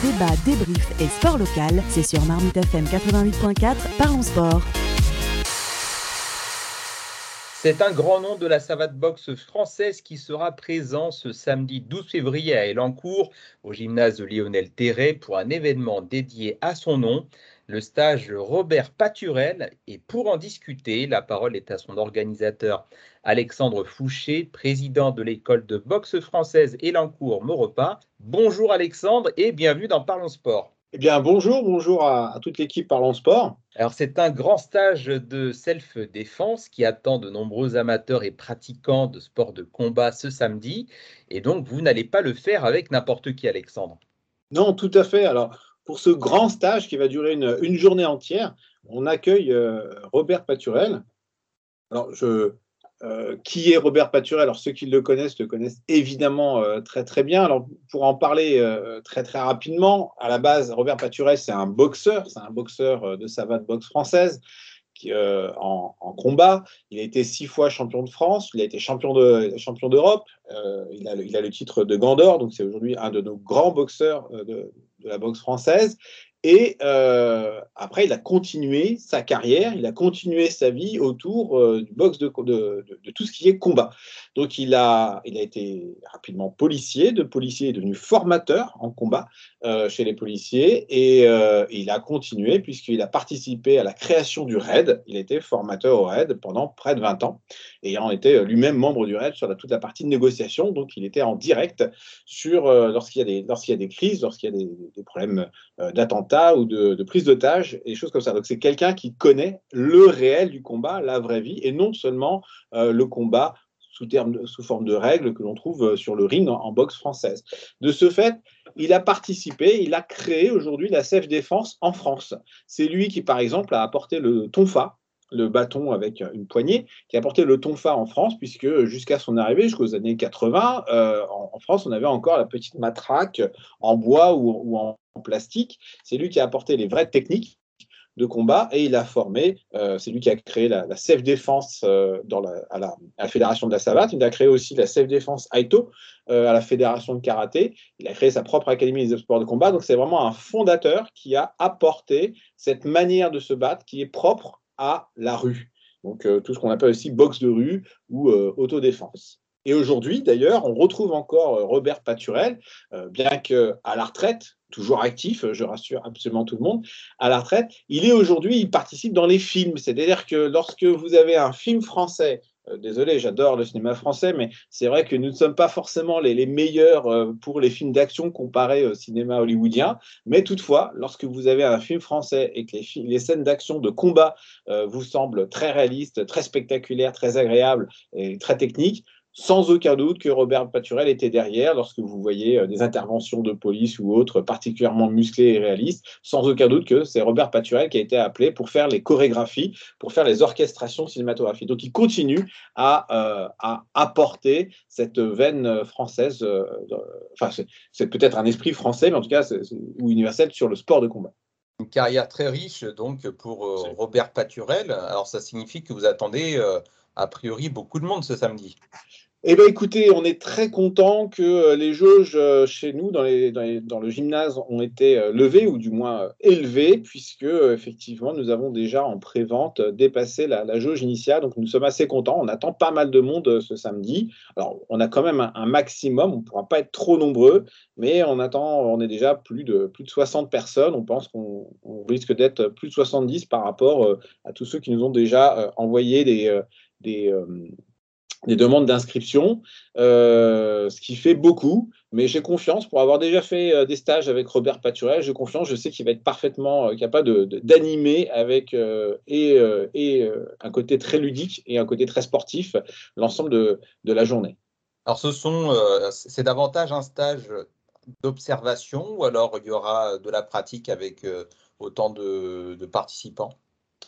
Débat, débrief et sport local, c'est sur Marmite FM 88.4, parlons sport. C'est un grand nom de la savate boxe française qui sera présent ce samedi 12 février à Elancourt, au gymnase de Lionel Terret, pour un événement dédié à son nom, le stage Robert Paturel. Et pour en discuter, la parole est à son organisateur Alexandre Fouché, président de l'école de boxe française Elancourt-Maurepas. Bonjour Alexandre et bienvenue dans Parlons Sport. Eh bien, bonjour, bonjour à, toute l'équipe Parlons Sport. Alors, c'est un grand stage de self-défense qui attend de nombreux amateurs et pratiquants de sport de combat ce samedi. Et donc, vous n'allez pas le faire avec n'importe qui, Alexandre. Non, tout à fait. Alors, pour ce grand stage qui va durer une, journée entière, on accueille euh, Robert Paturel. Alors, euh, qui est Robert Paturel? Alors ceux qui le connaissent le connaissent évidemment euh, très très bien. Alors pour en parler très très rapidement, à la base Robert Paturel c'est un boxeur, c'est un boxeur de savate boxe française en, combat. Il a été six fois champion de France, il a été champion de champion d'Europe. il, a le, il, a le titre de Gandor, donc c'est aujourd'hui un de nos grands boxeurs de, de la boxe française. Et euh, après, il a continué sa carrière, il a continué sa vie autour euh, du boxe de, de, de, tout ce qui est combat. Donc, il a, été rapidement policier. De policier, est devenu formateur en combat euh, chez les policiers. Et il a continué puisqu'il a participé à la création du RAID. Il était formateur au RAID pendant près de 20 ans, ayant été lui-même membre du RAID sur toute la partie de négociation. Donc, il était en direct lorsqu'il y, a des, crises, lorsqu'il y a des, problèmes d'attentats ou de, prise d'otage et choses comme ça. Donc c'est quelqu'un qui connaît le réel du combat, la vraie vie, et non seulement euh, le combat sous, forme de règles que l'on trouve euh, sur le ring en, boxe française. De ce fait, il a participé, il a créé aujourd'hui la Self Défense en France. C'est lui qui, par exemple, a apporté le tonfa, le bâton avec une poignée, qui a porté le tonfa en France, puisque jusqu'à son arrivée, jusqu'aux années 80, euh, en, France, on avait encore la petite matraque en bois ou, en, plastique. C'est lui qui a apporté les vraies techniques de combat et il a formé, euh, c'est lui qui a créé la, self-défense euh, à, la, Fédération de la Savate, il a créé aussi la self-défense Aito à la Fédération de Karaté, il a créé sa propre académie des sports de combat, donc c'est vraiment un fondateur qui a apporté cette manière de se battre qui est propre à la rue. Donc euh, tout ce qu'on appelle aussi boxe de rue ou euh, autodéfense. Et aujourd'hui, d'ailleurs, on retrouve encore euh, Robert Paturel, bien qu'à la retraite, toujours actif, je rassure absolument tout le monde, à la retraite, il est aujourd'hui, il participe dans les films. C'est-à-dire que lorsque vous avez un film français euh, désolé, j'adore le cinéma français, mais c'est vrai que nous ne sommes pas forcément les, meilleurs euh, pour les films d'action comparés au cinéma hollywoodien. Mais toutefois, lorsque vous avez un film français et que les, scènes d'action de combat euh, vous semblent très réalistes, très spectaculaires, très agréables et très techniques, sans aucun doute que Robert Paturel était derrière lorsque vous voyez euh, des interventions de police ou autres particulièrement musclées et réalistes. Sans aucun doute que c'est Robert Paturel qui a été appelé pour faire les chorégraphies, pour faire les orchestrations cinématographiques. Donc il continue à, euh, à apporter cette veine française, euh, enfin c'est peut-être un esprit français, mais en tout cas ou universel sur le sport de combat. Une carrière très riche donc pour Robert Paturel. Alors ça signifie que vous attendez a priori beaucoup de monde ce samedi. Eh bien, écoutez, on est très content que euh, les jauges euh, chez nous, dans, le gymnase, ont été euh, levées, ou du moins élevées, puisque, effectivement, nous avons déjà en pré-vente dépassé la, jauge initiale. Donc, nous sommes assez contents. On attend pas mal de monde ce samedi. Alors, on a quand même un, maximum. On ne pourra pas être trop nombreux, mais on attend, on est déjà plus de, plus de 60 personnes. On pense qu'on risque d'être plus de 70 par rapport à tous ceux qui nous ont déjà envoyé des. des des demandes d'inscription, euh, ce qui fait beaucoup, mais j'ai confiance pour avoir déjà fait euh, des stages avec Robert Paturel, j'ai confiance, je sais qu'il va être parfaitement euh, capable d'animer avec et, et un côté très ludique et un côté très sportif l'ensemble de, de, la journée. Alors ce sont, c'est davantage un stage d'observation ou alors il y aura de la pratique avec autant de, de participants?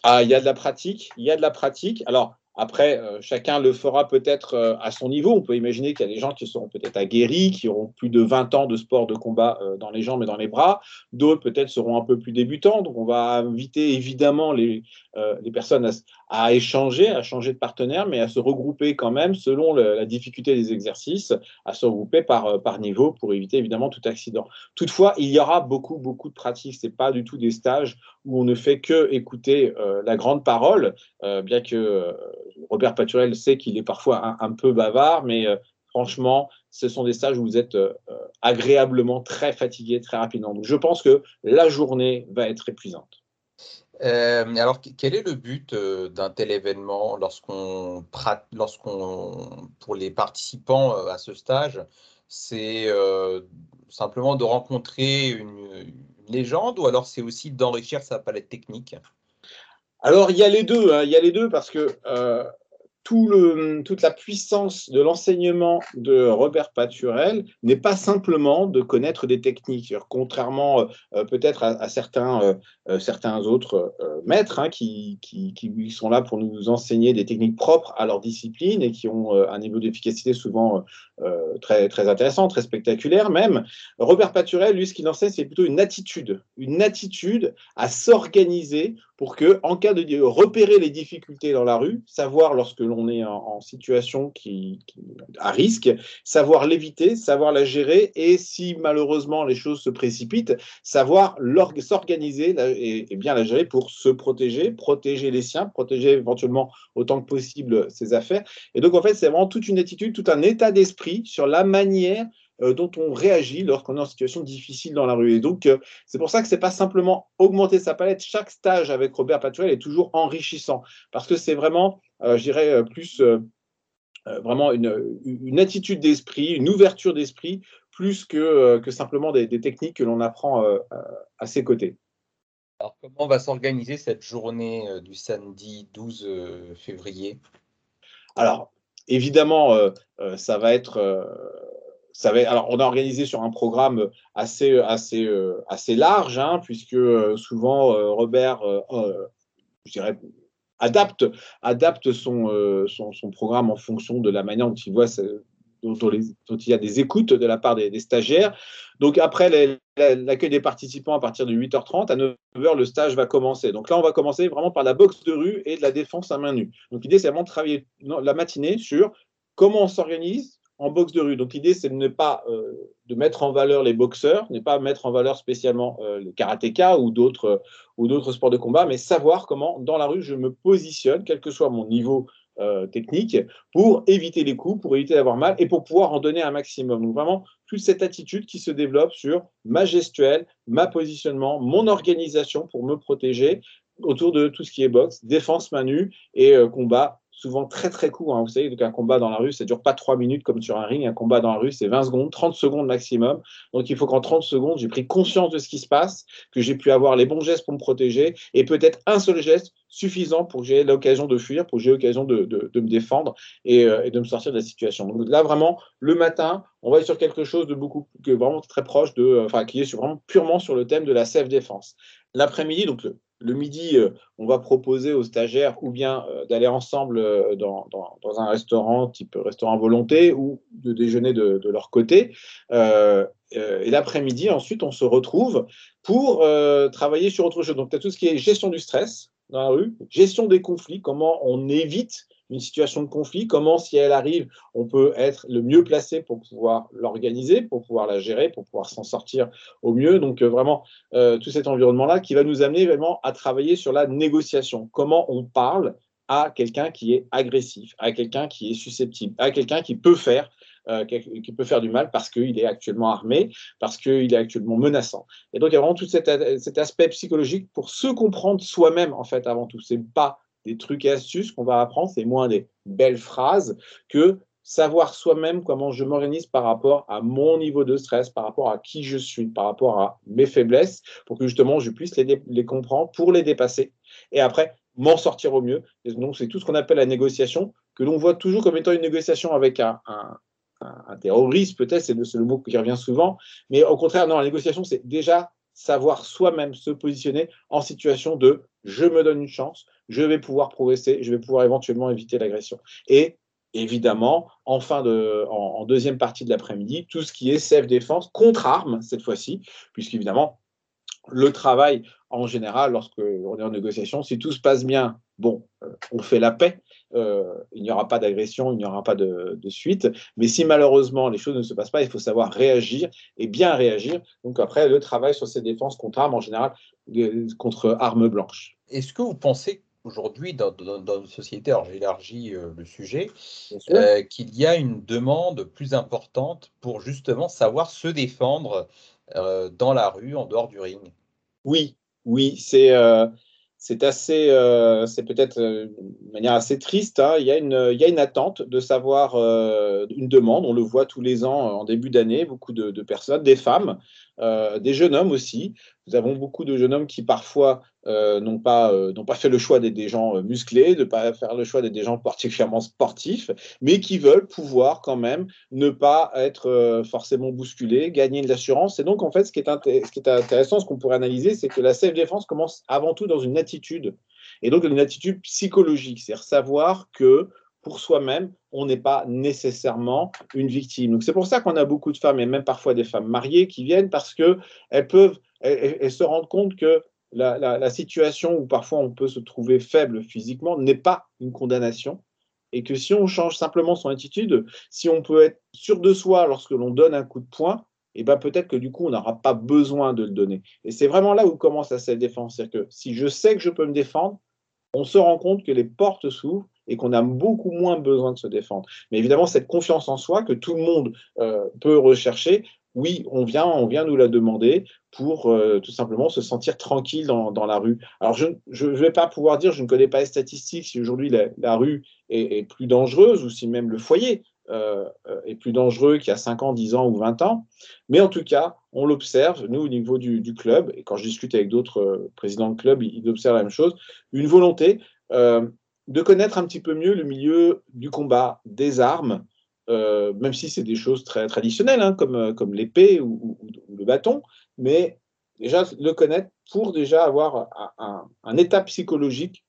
Ah, il y a de la pratique, il y a de la pratique. Alors, après, euh, chacun le fera peut-être euh, à son niveau. On peut imaginer qu'il y a des gens qui seront peut-être aguerris, qui auront plus de 20 ans de sport de combat euh, dans les jambes et dans les bras. D'autres peut-être seront un peu plus débutants. Donc on va inviter évidemment les, les personnes à échanger, à changer de partenaire, mais à se regrouper quand même selon la difficulté des exercices, à se regrouper par, par niveau pour éviter évidemment tout accident. Toutefois, il y aura beaucoup, beaucoup de pratiques. Ce pas du tout des stages où on ne fait que écouter la grande parole, bien que Robert Paturel sait qu'il est parfois un, peu bavard, mais franchement, ce sont des stages où vous êtes euh, agréablement très fatigué très rapidement. Donc, je pense que la journée va être épuisante. Euh, alors, quel est le but euh, d'un tel événement lorsqu'on, pour les participants à ce stage, c'est simplement de rencontrer une, légende ou alors c'est aussi d'enrichir sa palette technique? Alors, il y a les deux. Hein. il y a les deux parce que toute la puissance de l'enseignement de Robert Paturel n'est pas simplement de connaître des techniques, contrairement euh, peut-être à, certains, euh, euh, certains autres maîtres hein, qui, sont là pour nous enseigner des techniques propres à leur discipline et qui ont un niveau d'efficacité souvent très, très intéressant, très spectaculaire même. Robert Paturel, lui, ce qu'il enseigne, c'est plutôt une attitude, une attitude à s'organiser pour que, en cas de repérer les difficultés dans la rue, savoir lorsque l'on est en, situation qui, à risque, savoir l'éviter, savoir la gérer, et si malheureusement les choses se précipitent, savoir s'organiser et, bien la gérer pour se protéger, protéger les siens, protéger éventuellement autant que possible ses affaires. Et donc en fait, c'est vraiment toute une attitude, tout un état d'esprit sur la manière euh, dont on réagit lorsqu'on est en situation difficile dans la rue. Et donc, euh, c'est pour ça que ce n'est pas simplement augmenter sa palette. Chaque stage avec Robert Paturel est toujours enrichissant parce que c'est vraiment, je dirais, plus vraiment une, attitude d'esprit, une ouverture d'esprit, plus que, que simplement des, des, techniques que l'on apprend à ses côtés. Alors, comment va s'organiser cette journée du samedi 12 février? Alors, évidemment, ça va être alors, on a organisé sur un programme assez, assez, euh, assez large, hein, puisque euh, souvent euh, Robert, je dirais, adapte, adapte son, son, programme en fonction de la manière dont il voit dont, il y a des écoutes de la part des, stagiaires. Donc après l'accueil des participants à partir de 8h30, à 9h, le stage va commencer. Donc là, on va commencer vraiment par la boxe de rue et de la défense à main nue. Donc l'idée, c'est vraiment de travailler la matinée sur comment on s'organise, en boxe de rue. Donc l'idée, c'est de ne pas euh, de mettre en valeur les boxeurs, ne pas mettre en valeur spécialement euh, les karatékas ou d'autres euh, ou d'autres sports de combat, mais savoir comment dans la rue je me positionne, quel que soit mon niveau technique, pour éviter les coups, pour éviter d'avoir mal et pour pouvoir en donner un maximum. Donc vraiment toute cette attitude qui se développe sur ma gestuelle, ma positionnement, mon organisation pour me protéger autour de tout ce qui est boxe, défense main nue et combat souvent très très court. Hein. Vous savez, donc un combat dans la rue, ça dure pas trois minutes comme sur un ring. Un combat dans la rue, c'est 20 secondes, 30 secondes maximum. Donc il faut qu'en 30 secondes, j'ai pris conscience de ce qui se passe, que j'ai pu avoir les bons gestes pour me protéger et peut-être un seul geste suffisant pour que j'ai l'occasion de fuir, pour que j'ai l'occasion de, me défendre euh, et, de me sortir de la situation. Donc là, vraiment, le matin, on va être sur quelque chose de beaucoup, que vraiment très proche de, enfin, qui est sur, vraiment purement sur le thème de la self-défense. L'après-midi, donc le midi, euh, on va proposer aux stagiaires ou bien euh, d'aller ensemble euh, dans, un restaurant type restaurant volonté ou de déjeuner de, leur côté. et l'après-midi, ensuite, on se retrouve pour travailler sur autre chose. Donc, tu as tout ce qui est gestion du stress dans la rue, gestion des conflits, comment on évite une situation de conflit, comment, si elle arrive, on peut être le mieux placé pour pouvoir l'organiser, pour pouvoir la gérer, pour pouvoir s'en sortir au mieux. Donc, euh, vraiment, euh, tout cet environnement-là qui va nous amener vraiment à travailler sur la négociation. Comment on parle à quelqu'un qui est agressif, à quelqu'un qui est susceptible, à quelqu'un qui peut faire euh, qui peut faire du mal parce qu'il est actuellement armé, parce qu'il est actuellement menaçant. Et donc, il y a vraiment tout cet, cet aspect psychologique pour se comprendre soi-même, en fait, avant tout. C'est pas des trucs et astuces qu'on va apprendre, c'est moins des belles phrases que savoir soi-même comment je m'organise par rapport à mon niveau de stress, par rapport à qui je suis, par rapport à mes faiblesses, pour que justement je puisse les, comprendre, pour les dépasser, et après m'en sortir au mieux. donc c'est tout ce qu'on appelle la négociation, que l'on voit toujours comme étant une négociation avec un, terroriste, peut-être, c'est le, le, mot qui revient souvent, mais au contraire, non, la négociation, c'est déjà savoir soi-même se positionner en situation de je me donne une chance, je vais pouvoir progresser, je vais pouvoir éventuellement éviter l'agression. Et évidemment, en, deuxième partie de l'après-midi, tout ce qui est self-défense contre armes cette fois-ci, puisqu'évidemment, le travail en général, lorsqu'on est en négociation, si tout se passe bien bon, on fait la paix. il n'y aura pas d'agression, il n'y aura pas de, suite. Mais si malheureusement les choses ne se passent pas, il faut savoir réagir et bien réagir. Donc après, le travail sur ces défenses contre armes, en général, contre armes blanches. Est-ce que vous pensez aujourd'hui dans, dans, notre société, alors j'élargis euh, le sujet, euh, qu'il y a une demande plus importante pour justement savoir se défendre euh, dans la rue, en dehors du ring? Oui, oui, c'est c'est assez, c'est peut-être de manière assez triste. Hein. Il, y a une, une attente de savoir une demande. On le voit tous les ans en début d'année, beaucoup de, personnes, des femmes, des jeunes hommes aussi, nous avons beaucoup de jeunes hommes qui parfois euh, n'ont pas, euh, pas fait le choix d'être des gens euh, musclés, de ne pas faire le choix d'être des gens particulièrement sportifs, mais qui veulent pouvoir quand même ne pas être forcément bousculés, gagner de l'assurance. Et donc, en fait, ce qui est, ce qui est intéressant, ce qu'on pourrait analyser, c'est que la self-défense commence avant tout dans une attitude, et donc une attitude psychologique, c'est-à-dire savoir que pour soi-même, on n'est pas nécessairement une victime. Donc c'est pour ça qu'on a beaucoup de femmes, et même parfois des femmes mariées, qui viennent parce qu'elles peuvent et, se rendre compte que la, situation où parfois on peut se trouver faible physiquement n'est pas une condamnation et que si on change simplement son attitude, si on peut être sûr de soi lorsque l'on donne un coup de poing, et eh ben peut-être que du coup on n'aura pas besoin de le donner. Et c'est vraiment là où commence la self-défense, c'est-à-dire que si je sais que je peux me défendre, on se rend compte que les portes s'ouvrent et qu'on a beaucoup moins besoin de se défendre. Mais évidemment, cette confiance en soi que tout le monde euh, peut rechercher, oui, on vient, on vient nous la demander pour euh, tout simplement se sentir tranquille dans, la rue. Alors, je ne vais pas pouvoir dire, je ne connais pas les statistiques, si aujourd'hui la, rue est, plus dangereuse ou si même le foyer euh, est plus dangereux qu'il y a 5 ans, 10 ans ou 20 ans. Mais en tout cas, on l'observe, nous, au niveau du, club, et quand je discute avec d'autres euh, présidents de club, ils, observent la même chose, une volonté de connaître un petit peu mieux le milieu du combat, des armes, euh, même si c'est des choses très traditionnelles, hein, comme, euh, comme l'épée ou, le bâton, mais déjà le connaître pour déjà avoir un, état psychologique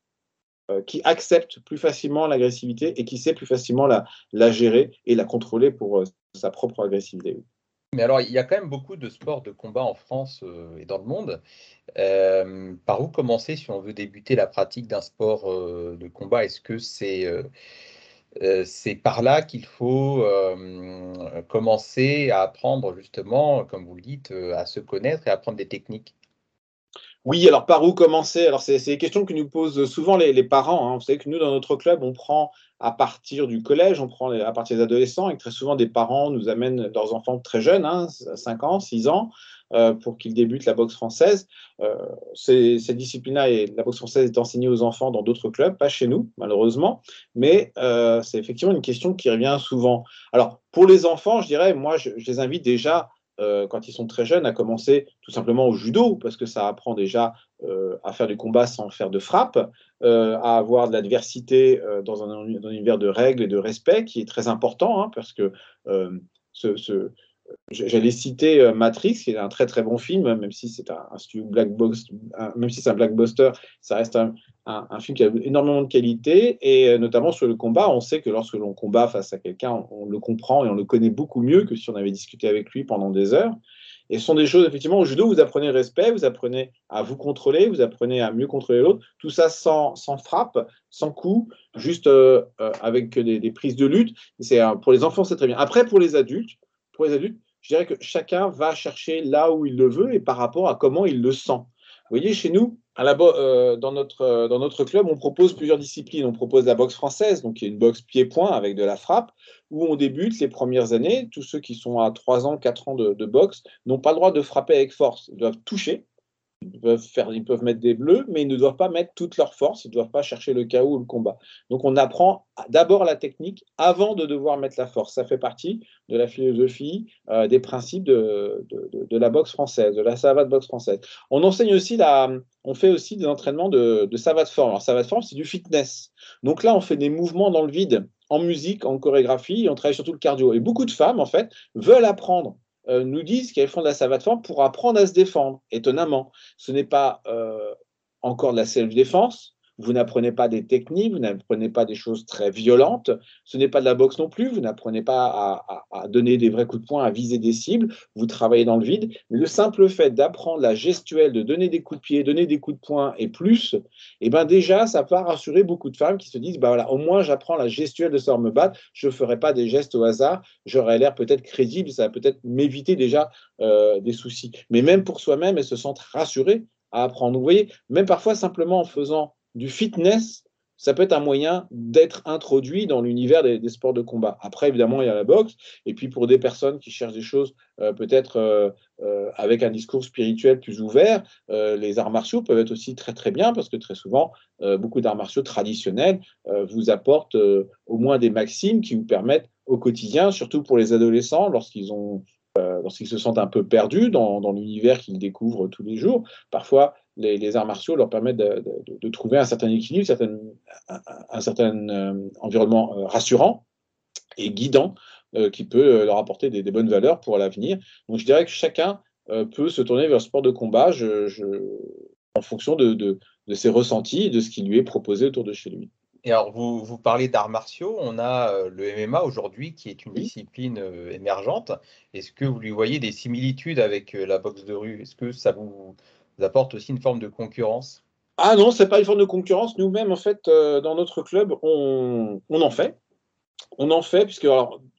euh, qui accepte plus facilement l'agressivité et qui sait plus facilement la, gérer et la contrôler pour sa propre agressivité. Mais alors, il y a quand même beaucoup de sports de combat en France et dans le monde. par où commencer si on veut débuter la pratique d'un sport de combat? Est-ce que c'est c'est par là qu'il faut euh, commencer à apprendre justement, comme vous le dites, euh, à se connaître et à apprendre des techniques. Oui, alors par où commencer? Alors c'est des questions que nous posent souvent les, parents. Hein. Vous savez que nous, dans notre club, on prend à partir du collège, on prend à partir des adolescents, et très souvent des parents nous amènent leurs enfants très jeunes, 5 hein, ans, 6 ans, euh, pour qu'ils débutent la boxe française. Euh, cette discipline-là, la boxe française est enseignée aux enfants dans d'autres clubs, pas chez nous, malheureusement, mais euh, c'est effectivement une question qui revient souvent. Alors, pour les enfants, je dirais, moi, je, les invite déjà quand ils sont très jeunes, à commencer tout simplement au judo, parce que ça apprend déjà à faire du combat sans faire de frappe, à avoir de l'adversité dans, un, univers de règles et de respect, qui est très important, hein, parce que ce, J'allais citer euh, Matrix, qui est un très très bon film, même si c'est un, studio black box, même si c'est un blackbuster, ça reste un, film qui a énormément de qualité et euh, notamment sur le combat, on sait que lorsque l'on combat face à quelqu'un, on, le comprend et on le connaît beaucoup mieux que si on avait discuté avec lui pendant des heures. Et ce sont des choses, effectivement, au judo, vous apprenez le respect, vous apprenez à vous contrôler, vous apprenez à mieux contrôler l'autre, tout ça sans, frappe, sans coup, juste euh, avec des, des, prises de lutte. C'est pour les enfants, c'est très bien. Après, pour les adultes, pour les adultes, je dirais que chacun va chercher là où il le veut et par rapport à comment il le sent. Vous voyez, chez nous, euh, dans, notre, euh, dans notre club, on propose plusieurs disciplines. On propose la boxe française, donc qui est une boxe pied-point avec de la frappe, où on débute les premières années. Tous ceux qui sont à 3 ans, 4 ans de boxe n'ont pas le droit de frapper avec force. Ils doivent toucher, ils peuvent, faire, ils peuvent mettre des bleus, mais ils ne doivent pas mettre toute leur force, ils ne doivent pas chercher le chaos ou le combat. Donc on apprend d'abord la technique avant de devoir mettre la force. Ça fait partie de la philosophie, euh, des principes de, de, la boxe française, de la savate boxe française. On enseigne aussi la, on fait aussi des entraînements de, de savate forme. Alors savate forme, c'est du fitness. Donc là, on fait des mouvements dans le vide, en musique, en chorégraphie, et on travaille surtout le cardio. Et beaucoup de femmes, en fait, veulent apprendre euh, nous disent qu'elles font de la savate forme pour apprendre à se défendre. Étonnamment, ce n'est pas euh, encore de la self-défense. Vous n'apprenez pas des techniques, vous n'apprenez pas des choses très violentes. Ce n'est pas de la boxe non plus. Vous n'apprenez pas à, donner des vrais coups de poing, à viser des cibles. Vous travaillez dans le vide. Mais le simple fait d'apprendre la gestuelle, de donner des coups de pied, donner des coups de poing et plus, eh ben déjà, ça va rassurer beaucoup de femmes qui se disent bah voilà, au moins j'apprends la gestuelle de savoir me battre. Je ne ferai pas des gestes au hasard. J'aurai l'air peut-être crédible. Ça va peut-être m'éviter déjà euh, des soucis. Mais même pour soi-même, elles se sentent rassurées à apprendre. Vous voyez, même parfois simplement en faisant du fitness, ça peut être un moyen d'être introduit dans l'univers des, sports de combat. Après, évidemment, il y a la boxe. Et puis, pour des personnes qui cherchent des choses euh, peut-être euh, euh, avec un discours spirituel plus ouvert, les arts martiaux peuvent être aussi très, très bien parce que très souvent, beaucoup d'arts martiaux traditionnels vous apportent au moins des maximes qui vous permettent au quotidien, surtout pour les adolescents, lorsqu'ils ont lorsqu'ils se sentent un peu perdus dans, dans l'univers qu'ils découvrent tous les jours. Parfois, les, arts martiaux leur permettent de, trouver un certain équilibre, un, certain euh, environnement euh, rassurant et guidant euh, qui peut leur apporter des, bonnes valeurs pour l'avenir. Donc je dirais que chacun peut se tourner vers le sport de combat en fonction de, ses ressentis et de ce qui lui est proposé autour de chez lui. Et alors, vous, vous parlez d'arts martiaux, on a le MMA aujourd'hui qui est une discipline émergente. Est-ce que vous lui voyez des similitudes avec la boxe de rue? Est-ce que ça vous, apporte aussi une forme de concurrence Ah non, c'est pas une forme de concurrence. Nous-mêmes, en fait, euh, dans notre club, on, en fait. On en fait, puisque,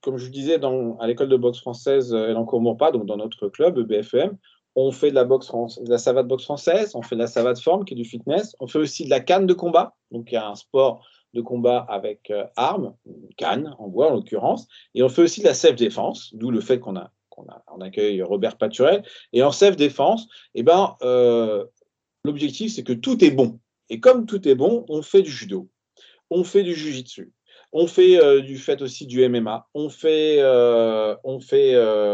comme je disais, dans, à l'école de boxe française, elle en pas, donc dans notre club, BFM, on fait de la, boxe de la savate boxe française, on fait de la savate forme, qui est du fitness, on fait aussi de la canne de combat, donc il y a un sport de combat avec euh, armes, canne en bois en l'occurrence, et on fait aussi de la self-défense, d'où le fait qu'on a on, accueille Robert Paturel. Et en self-défense, eh ben, euh, l'objectif, c'est que tout est bon. Et comme tout est bon, on fait du judo, on fait du jujitsu, on fait euh, du fait aussi du MMA, on fait, euh,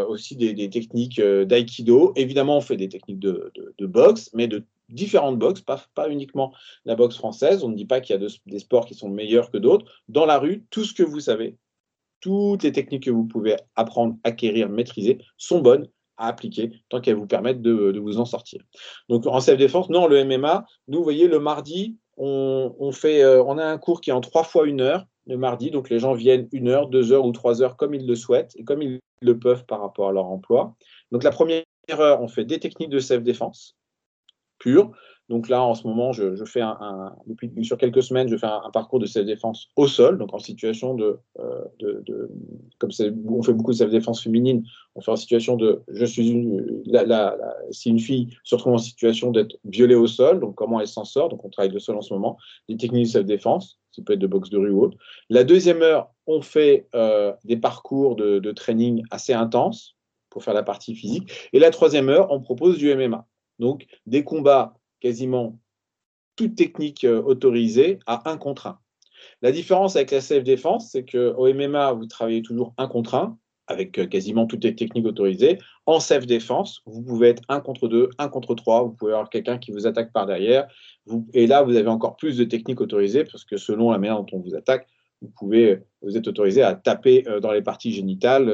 aussi des, techniques d'aïkido. Évidemment, on fait des techniques de, boxe, mais de différentes boxes, pas, uniquement la boxe française. On ne dit pas qu'il y a des sports qui sont meilleurs que d'autres. Dans la rue, tout ce que vous savez, toutes les techniques que vous pouvez apprendre, acquérir, maîtriser sont bonnes à appliquer tant qu'elles vous permettent de, vous en sortir. Donc en self-défense, non, le MMA, nous, vous voyez, le mardi, euh, on a un cours qui est en trois fois une heure le mardi, donc les gens viennent une heure, deux heures ou trois heures comme ils le souhaitent et comme ils le peuvent par rapport à leur emploi. Donc la première heure, on fait des techniques de self-défense pure. Donc là, en ce moment, je, fais un, depuis sur quelques semaines, je fais un, parcours de self-défense au sol, donc en situation de, euh, comme on fait beaucoup de self-défense féminine, on fait en situation de, je suis une, si une fille se retrouve en situation d'être violée au sol, donc comment elle s'en sort, donc on travaille le sol en ce moment, des techniques de self-défense, ça peut être de boxe de rue ou autre. La deuxième heure, on fait euh, des parcours de, de training assez intenses pour faire la partie physique, et la troisième heure, on propose du MMA. Donc, des combats quasiment toute technique euh, autorisée à un contre un. La différence avec la self-défense, c'est qu'au MMA, vous travaillez toujours un contre un, avec euh, quasiment toutes les techniques autorisées. En self-défense, vous pouvez être un contre deux, un contre trois, vous pouvez avoir quelqu'un qui vous attaque par derrière. et là, vous avez encore plus de techniques autorisées, parce que selon la manière dont on vous attaque, vous pouvez, vous êtes autorisé à taper euh, dans les parties génitales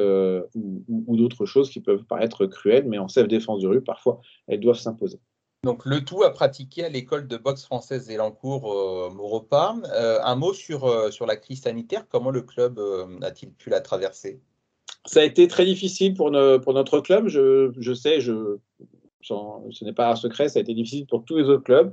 ou, ou d'autres choses qui peuvent paraître cruelles, mais en self-défense de rue, parfois, elles doivent s'imposer. Donc le tout à pratiquer à l'école de boxe française Zélancourt euh. Euh, un mot sur, euh, sur la crise sanitaire, comment le club a-t-il pu la traverser? Ça a été très difficile pour, notre club, je, sais, ce n'est pas un secret, ça a été difficile pour tous les autres clubs.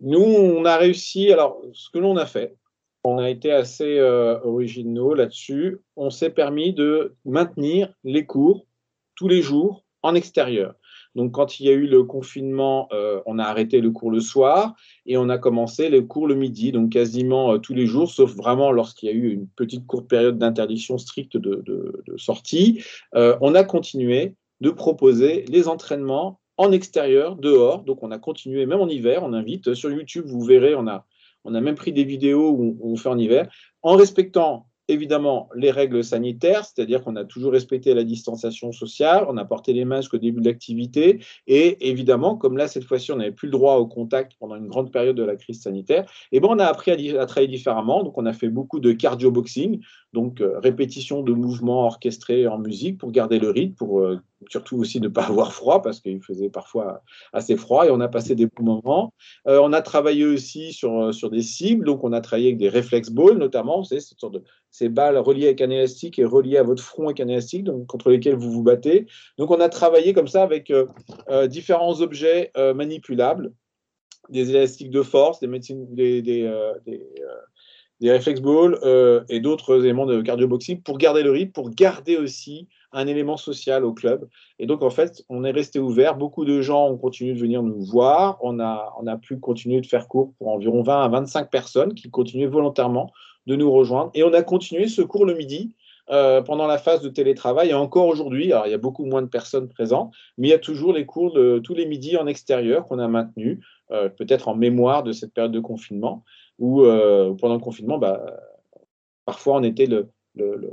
Nous, on a réussi, alors ce que l'on a fait, on a été assez originaux là-dessus, on s'est permis de maintenir les cours tous les jours en extérieur. Donc, quand il y a eu le confinement, euh, on a arrêté le cours le soir et on a commencé les cours le midi, donc quasiment euh, tous les jours, sauf vraiment lorsqu'il y a eu une petite courte période d'interdiction stricte de, sortie. Euh, on a continué de proposer les entraînements en extérieur, dehors. Donc, on a continué, même en hiver, on invite sur YouTube, vous verrez, on a, on a même pris des vidéos où on fait en hiver, en respectant évidemment les règles sanitaires, c'est-à-dire qu'on a toujours respecté la distanciation sociale, on a porté les masques au début de l'activité, et évidemment, comme là, cette fois-ci, on n'avait plus le droit au contact pendant une grande période de la crise sanitaire, et eh ben, on a appris à, travailler différemment. Donc, on a fait beaucoup de cardio-boxing, donc euh, répétition de mouvements orchestrés en musique pour garder le rythme, pour euh, surtout aussi ne pas avoir froid parce qu'il faisait parfois assez froid et on a passé des bons moments. Euh, on a travaillé aussi sur, sur des cibles, donc on a travaillé avec des réflex balls notamment, c'est cette sorte de ces balles reliées avec un élastique et reliées à votre front avec un élastique, donc contre lesquels vous vous battez. Donc on a travaillé comme ça avec euh, différents objets manipulables, des élastiques de force, des, des réflex balls et d'autres éléments de cardio boxing pour garder le rythme, pour garder aussi un élément social au club. Et donc, en fait, on est resté ouvert. Beaucoup de gens ont continué de venir nous voir. On a, on a pu continuer de faire cours pour environ 20 à 25 personnes qui continuaient volontairement de nous rejoindre. Et on a continué ce cours le midi euh, pendant la phase de télétravail. Et encore aujourd'hui, alors il y a beaucoup moins de personnes présentes, mais il y a toujours les cours de tous les midis en extérieur qu'on a maintenus, euh, peut-être en mémoire de cette période de confinement, où euh, pendant le confinement, bah, parfois on était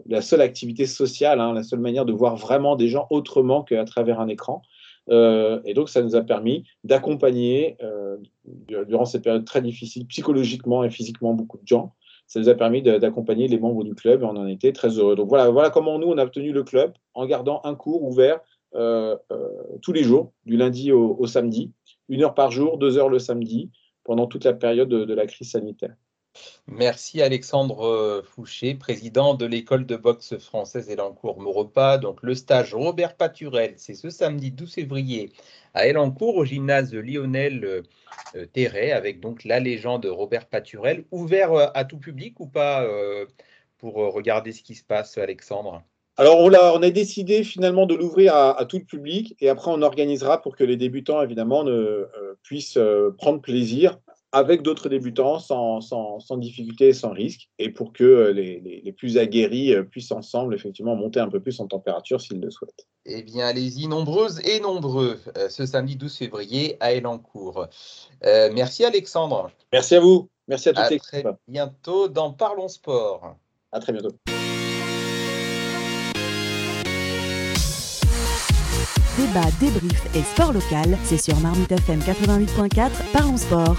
la seule activité sociale, hein, la seule manière de voir vraiment des gens autrement qu'à travers un écran. Et donc, ça nous a permis d'accompagner, durant cette période très difficile, psychologiquement et physiquement, beaucoup de gens. Ça nous a permis d'accompagner les membres du club et on en était très heureux. Donc voilà, voilà comment nous, on a obtenu le club en gardant un cours ouvert euh, tous les jours, du lundi au, samedi, une heure par jour, deux heures le samedi, pendant toute la période de la crise sanitaire. Merci Alexandre euh, Fouché, président de l'école de boxe française Elancourt Maurepas. Donc le stage Robert Paturel, c'est ce samedi 12 février à Elancourt au gymnase Lionel euh, euh, Terret avec donc la légende Robert Paturel, ouvert à tout public ou pas pour regarder ce qui se passe Alexandre? Alors, on a, décidé finalement de l'ouvrir à, tout le public et après, on organisera pour que les débutants, évidemment, puissent prendre plaisir avec d'autres débutants sans, sans, sans, difficulté et sans risque, et pour que euh, les, les, plus aguerris euh, puissent ensemble effectivement monter un peu plus en température s'ils le souhaitent. Eh bien, allez-y, nombreuses et nombreux, euh, ce samedi 12 février à Elancourt. merci Alexandre. Merci à vous. Merci à toutes À très bientôt dans Parlons Sport. À très bientôt. Débat, débrief et sport local, c'est sur Marmite FM 88.4, Parlons Sport.